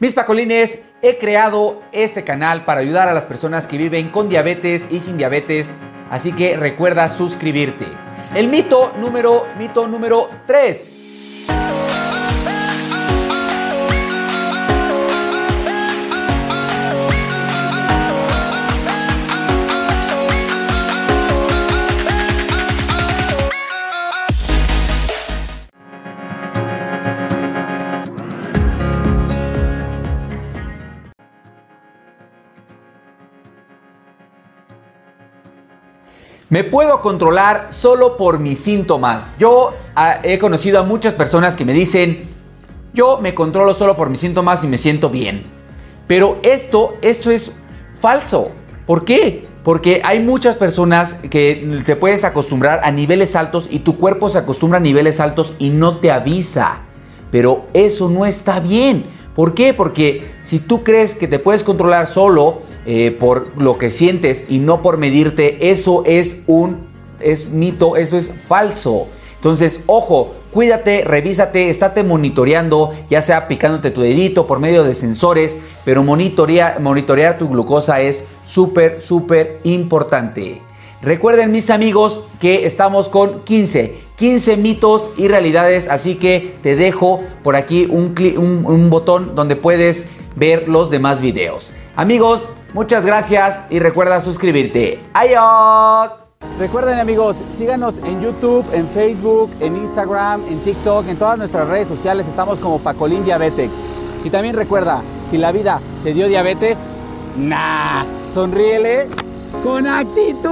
Mis Pacolines, he creado este canal para ayudar a las personas que viven con diabetes y sin diabetes, así que recuerda suscribirte. El mito número, mito número 3. Me puedo controlar solo por mis síntomas. Yo ah, he conocido a muchas personas que me dicen, yo me controlo solo por mis síntomas y me siento bien. Pero esto, esto es falso. ¿Por qué? Porque hay muchas personas que te puedes acostumbrar a niveles altos y tu cuerpo se acostumbra a niveles altos y no te avisa. Pero eso no está bien. ¿Por qué? Porque si tú crees que te puedes controlar solo eh, por lo que sientes y no por medirte, eso es un es mito, eso es falso. Entonces, ojo, cuídate, revísate, estate monitoreando, ya sea picándote tu dedito por medio de sensores, pero monitorear, monitorear tu glucosa es súper, súper importante. Recuerden mis amigos que estamos con 15, 15 mitos y realidades, así que te dejo por aquí un, botón donde puedes ver los demás videos. Amigos, muchas gracias y recuerda suscribirte. ¡Adiós! Recuerden amigos, síganos en YouTube, en Facebook, en Instagram, en TikTok, en todas nuestras redes sociales estamos como Pacolín Diabetes. Y también recuerda, si la vida te dio diabetes, nah, sonríele con actitud.